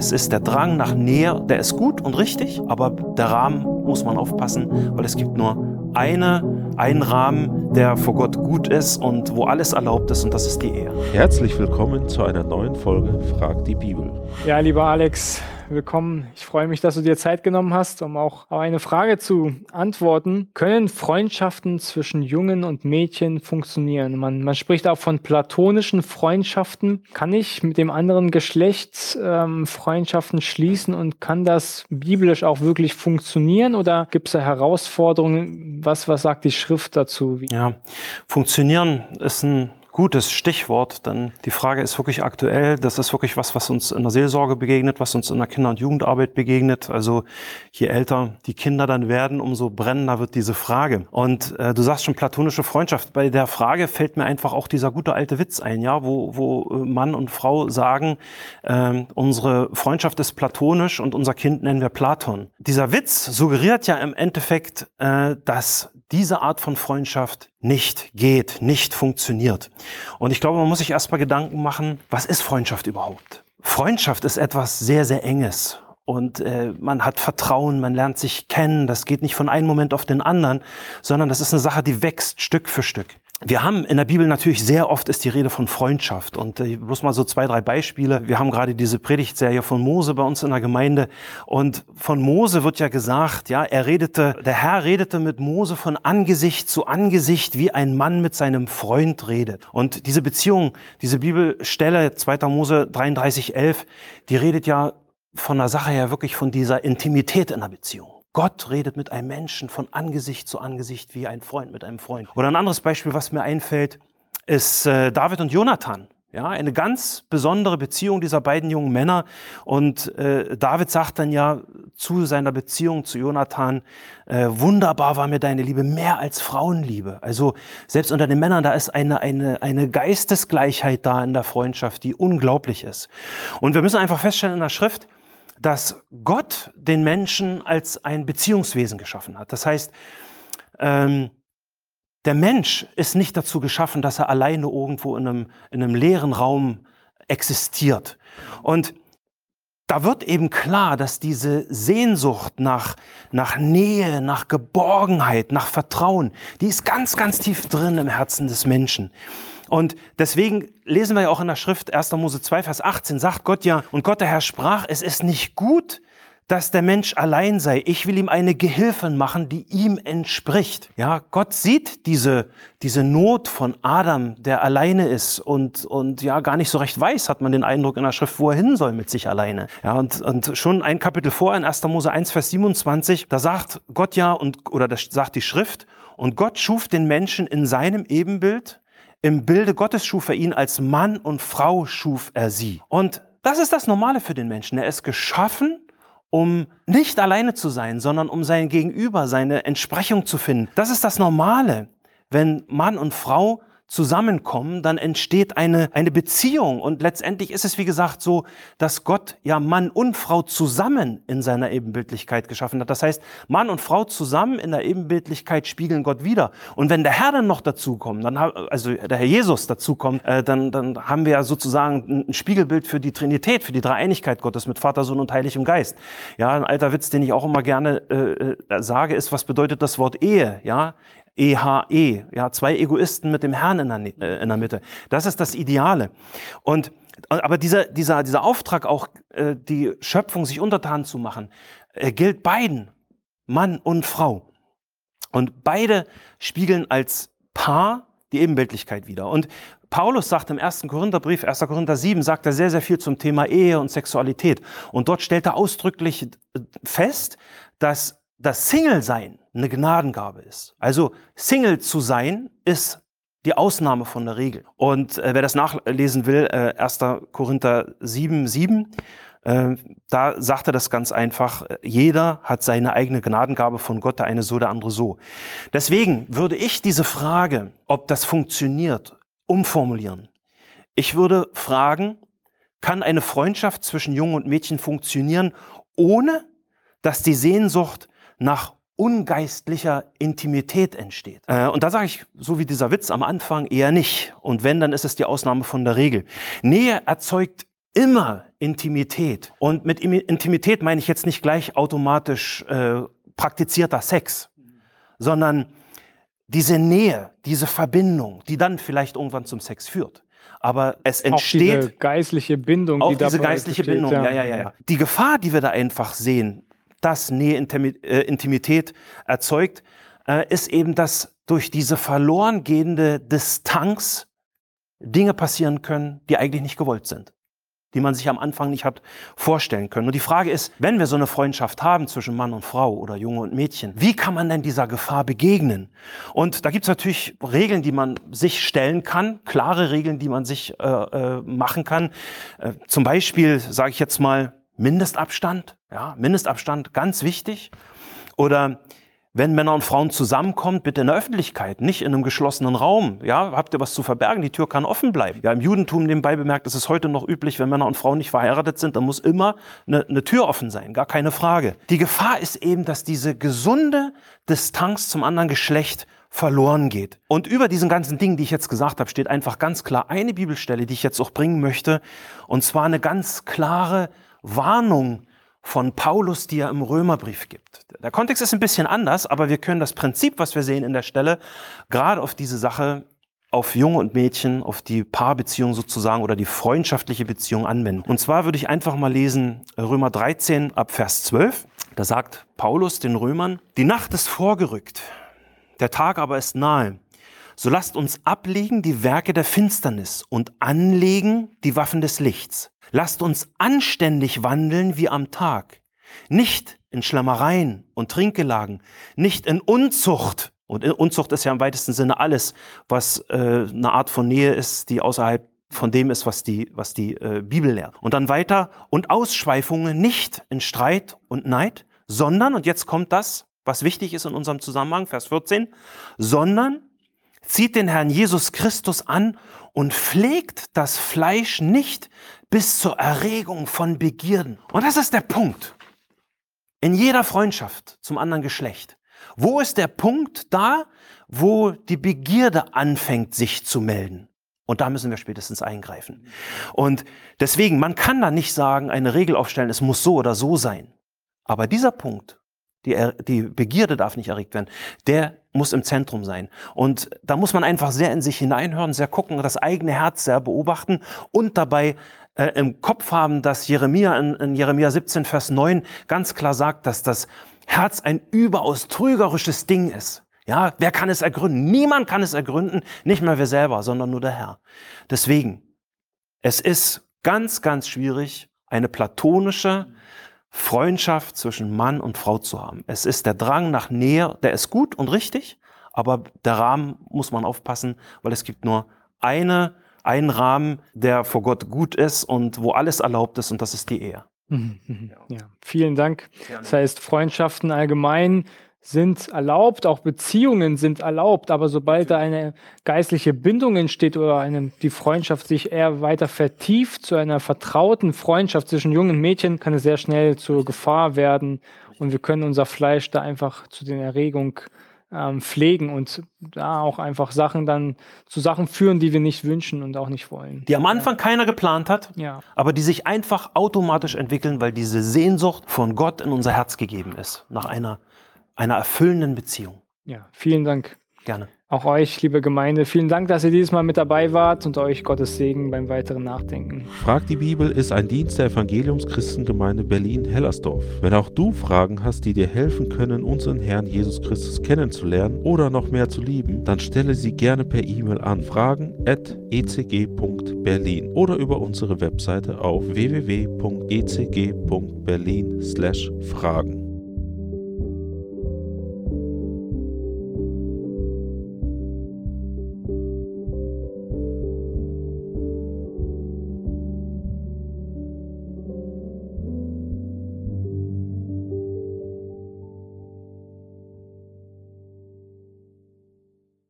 Es ist der Drang nach Nähe, der ist gut und richtig, aber der Rahmen muss man aufpassen, weil es gibt nur eine, einen Rahmen, der vor Gott gut ist und wo alles erlaubt ist und das ist die Ehe. Herzlich willkommen zu einer neuen Folge Frag die Bibel. Ja, lieber Alex, willkommen. Ich freue mich, dass du dir Zeit genommen hast, um auch auf eine Frage zu antworten. Können Freundschaften zwischen Jungen und Mädchen funktionieren? Man, man spricht auch von platonischen Freundschaften. Kann ich mit dem anderen Geschlecht ähm, Freundschaften schließen und kann das biblisch auch wirklich funktionieren oder gibt es da Herausforderungen? Was, was sagt die Schrift dazu? Ja, funktionieren ist ein gutes Stichwort, denn die Frage ist wirklich aktuell. Das ist wirklich was, was uns in der Seelsorge begegnet, was uns in der Kinder- und Jugendarbeit begegnet. Also je älter die Kinder dann werden, umso brennender wird diese Frage. Und äh, du sagst schon platonische Freundschaft. Bei der Frage fällt mir einfach auch dieser gute alte Witz ein, ja, wo, wo äh, Mann und Frau sagen, äh, unsere Freundschaft ist platonisch und unser Kind nennen wir Platon. Dieser Witz suggeriert ja im Endeffekt, äh, dass diese Art von Freundschaft nicht geht, nicht funktioniert. Und ich glaube, man muss sich erstmal Gedanken machen, was ist Freundschaft überhaupt? Freundschaft ist etwas sehr, sehr Enges. Und äh, man hat Vertrauen, man lernt sich kennen. Das geht nicht von einem Moment auf den anderen, sondern das ist eine Sache, die wächst Stück für Stück. Wir haben in der Bibel natürlich sehr oft ist die Rede von Freundschaft und äh, bloß mal so zwei, drei Beispiele. Wir haben gerade diese Predigtserie von Mose bei uns in der Gemeinde und von Mose wird ja gesagt, ja, er redete, der Herr redete mit Mose von Angesicht zu Angesicht, wie ein Mann mit seinem Freund redet. Und diese Beziehung, diese Bibelstelle 2. Mose 33, 11, die redet ja von der Sache her wirklich von dieser Intimität in der Beziehung. Gott redet mit einem Menschen von Angesicht zu Angesicht wie ein Freund mit einem Freund. Oder ein anderes Beispiel, was mir einfällt, ist äh, David und Jonathan. Ja, eine ganz besondere Beziehung dieser beiden jungen Männer. Und äh, David sagt dann ja zu seiner Beziehung zu Jonathan, äh, wunderbar war mir deine Liebe, mehr als Frauenliebe. Also selbst unter den Männern, da ist eine, eine, eine Geistesgleichheit da in der Freundschaft, die unglaublich ist. Und wir müssen einfach feststellen in der Schrift, dass Gott den Menschen als ein Beziehungswesen geschaffen hat. Das heißt, ähm, der Mensch ist nicht dazu geschaffen, dass er alleine irgendwo in einem, in einem leeren Raum existiert. Und da wird eben klar, dass diese Sehnsucht nach, nach Nähe, nach Geborgenheit, nach Vertrauen, die ist ganz, ganz tief drin im Herzen des Menschen. Und deswegen lesen wir ja auch in der Schrift 1. Mose 2, Vers 18, sagt Gott ja, und Gott der Herr sprach, es ist nicht gut, dass der Mensch allein sei. Ich will ihm eine Gehilfin machen, die ihm entspricht. Ja, Gott sieht diese, diese Not von Adam, der alleine ist und, und ja, gar nicht so recht weiß, hat man den Eindruck in der Schrift, wo er hin soll mit sich alleine. Ja, und, und schon ein Kapitel vor in 1. Mose 1, Vers 27, da sagt Gott ja, und, oder das sagt die Schrift, und Gott schuf den Menschen in seinem Ebenbild, im Bilde Gottes schuf er ihn, als Mann und Frau schuf er sie. Und das ist das Normale für den Menschen. Er ist geschaffen, um nicht alleine zu sein, sondern um sein Gegenüber, seine Entsprechung zu finden. Das ist das Normale, wenn Mann und Frau zusammenkommen, dann entsteht eine, eine Beziehung. Und letztendlich ist es, wie gesagt, so, dass Gott ja Mann und Frau zusammen in seiner Ebenbildlichkeit geschaffen hat. Das heißt, Mann und Frau zusammen in der Ebenbildlichkeit spiegeln Gott wieder. Und wenn der Herr dann noch dazukommt, dann, also der Herr Jesus dazukommt, äh, dann, dann haben wir ja sozusagen ein Spiegelbild für die Trinität, für die Dreieinigkeit Gottes mit Vater, Sohn und Heiligem Geist. Ja, ein alter Witz, den ich auch immer gerne äh, äh sage, ist, was bedeutet das Wort Ehe? Ja, EHE, e, ja, zwei Egoisten mit dem Herrn in der, äh, in der Mitte. Das ist das Ideale. Und, aber dieser, dieser, dieser Auftrag auch, äh, die Schöpfung sich untertan zu machen, äh, gilt beiden, Mann und Frau. Und beide spiegeln als Paar die Ebenbildlichkeit wieder. Und Paulus sagt im 1. Korintherbrief, 1. Korinther 7, sagt er sehr, sehr viel zum Thema Ehe und Sexualität. Und dort stellt er ausdrücklich fest, dass das Single-Sein eine Gnadengabe ist. Also Single zu sein ist die Ausnahme von der Regel. Und äh, wer das nachlesen will, äh, 1. Korinther 7, 7, äh, da sagt er das ganz einfach, jeder hat seine eigene Gnadengabe von Gott, der eine so, der andere so. Deswegen würde ich diese Frage, ob das funktioniert, umformulieren. Ich würde fragen, kann eine Freundschaft zwischen Jungen und Mädchen funktionieren, ohne dass die Sehnsucht nach ungeistlicher Intimität entsteht. Äh, und da sage ich, so wie dieser Witz am Anfang, eher nicht. Und wenn, dann ist es die Ausnahme von der Regel. Nähe erzeugt immer Intimität. Und mit Intimität meine ich jetzt nicht gleich automatisch äh, praktizierter Sex, sondern diese Nähe, diese Verbindung, die dann vielleicht irgendwann zum Sex führt. Aber es entsteht. Auch diese geistliche Bindung. Auch die diese geistliche besteht, Bindung, ja. ja, ja, ja. Die Gefahr, die wir da einfach sehen, dass Nähe, äh, Intimität erzeugt, äh, ist eben, dass durch diese verloren gehende Distanz Dinge passieren können, die eigentlich nicht gewollt sind die man sich am Anfang nicht hat vorstellen können. Und die Frage ist, wenn wir so eine Freundschaft haben zwischen Mann und Frau oder Junge und Mädchen, wie kann man denn dieser Gefahr begegnen? Und da gibt es natürlich Regeln, die man sich stellen kann, klare Regeln, die man sich äh, äh, machen kann. Äh, zum Beispiel, sage ich jetzt mal, Mindestabstand. Ja, Mindestabstand, ganz wichtig. Oder wenn Männer und Frauen zusammenkommen, bitte in der Öffentlichkeit, nicht in einem geschlossenen Raum. Ja, habt ihr was zu verbergen? Die Tür kann offen bleiben. Ja, im Judentum nebenbei bemerkt, ist es heute noch üblich, wenn Männer und Frauen nicht verheiratet sind, dann muss immer eine, eine Tür offen sein, gar keine Frage. Die Gefahr ist eben, dass diese gesunde Distanz zum anderen Geschlecht verloren geht. Und über diesen ganzen Dingen, die ich jetzt gesagt habe, steht einfach ganz klar eine Bibelstelle, die ich jetzt auch bringen möchte, und zwar eine ganz klare Warnung von Paulus, die er im Römerbrief gibt. Der Kontext ist ein bisschen anders, aber wir können das Prinzip, was wir sehen in der Stelle, gerade auf diese Sache, auf Junge und Mädchen, auf die Paarbeziehung sozusagen oder die freundschaftliche Beziehung anwenden. Und zwar würde ich einfach mal lesen Römer 13 ab Vers 12. Da sagt Paulus den Römern, die Nacht ist vorgerückt, der Tag aber ist nahe. So lasst uns ablegen die Werke der Finsternis und anlegen die Waffen des Lichts. Lasst uns anständig wandeln wie am Tag, nicht in Schlammereien und Trinkgelagen, nicht in Unzucht. Und Unzucht ist ja im weitesten Sinne alles, was äh, eine Art von Nähe ist, die außerhalb von dem ist, was die, was die äh, Bibel lehrt. Und dann weiter, und Ausschweifungen nicht in Streit und Neid, sondern, und jetzt kommt das, was wichtig ist in unserem Zusammenhang, Vers 14, sondern zieht den Herrn Jesus Christus an und pflegt das Fleisch nicht bis zur Erregung von Begierden. Und das ist der Punkt. In jeder Freundschaft zum anderen Geschlecht. Wo ist der Punkt da, wo die Begierde anfängt, sich zu melden? Und da müssen wir spätestens eingreifen. Und deswegen, man kann da nicht sagen, eine Regel aufstellen, es muss so oder so sein. Aber dieser Punkt, die, die Begierde darf nicht erregt werden, der muss im Zentrum sein. Und da muss man einfach sehr in sich hineinhören, sehr gucken, das eigene Herz sehr beobachten und dabei äh, im Kopf haben, dass Jeremia in, in Jeremia 17, Vers 9 ganz klar sagt, dass das Herz ein überaus trügerisches Ding ist. Ja, wer kann es ergründen? Niemand kann es ergründen, nicht mal wir selber, sondern nur der Herr. Deswegen, es ist ganz, ganz schwierig, eine platonische Freundschaft zwischen Mann und Frau zu haben. Es ist der Drang nach Nähe, der ist gut und richtig, aber der Rahmen muss man aufpassen, weil es gibt nur eine ein Rahmen, der vor Gott gut ist und wo alles erlaubt ist und das ist die Ehe. Mhm, mhm. Ja, vielen Dank. Das heißt, Freundschaften allgemein sind erlaubt, auch Beziehungen sind erlaubt, aber sobald da eine geistliche Bindung entsteht oder eine, die Freundschaft sich eher weiter vertieft zu einer vertrauten Freundschaft zwischen jungen Mädchen, kann es sehr schnell zur Gefahr werden und wir können unser Fleisch da einfach zu den Erregungen ähm, pflegen und da auch einfach Sachen dann zu Sachen führen, die wir nicht wünschen und auch nicht wollen. Die am Anfang ja. keiner geplant hat, ja. aber die sich einfach automatisch entwickeln, weil diese Sehnsucht von Gott in unser Herz gegeben ist, nach einer, einer erfüllenden Beziehung. Ja, vielen Dank. Gerne. Auch euch, liebe Gemeinde, vielen Dank, dass ihr dieses Mal mit dabei wart und euch Gottes Segen beim weiteren Nachdenken. Frag die Bibel ist ein Dienst der Evangeliumschristengemeinde Berlin-Hellersdorf. Wenn auch du Fragen hast, die dir helfen können, unseren Herrn Jesus Christus kennenzulernen oder noch mehr zu lieben, dann stelle sie gerne per E-Mail an fragen.ecg.berlin oder über unsere Webseite auf www.ecg.berlin/fragen.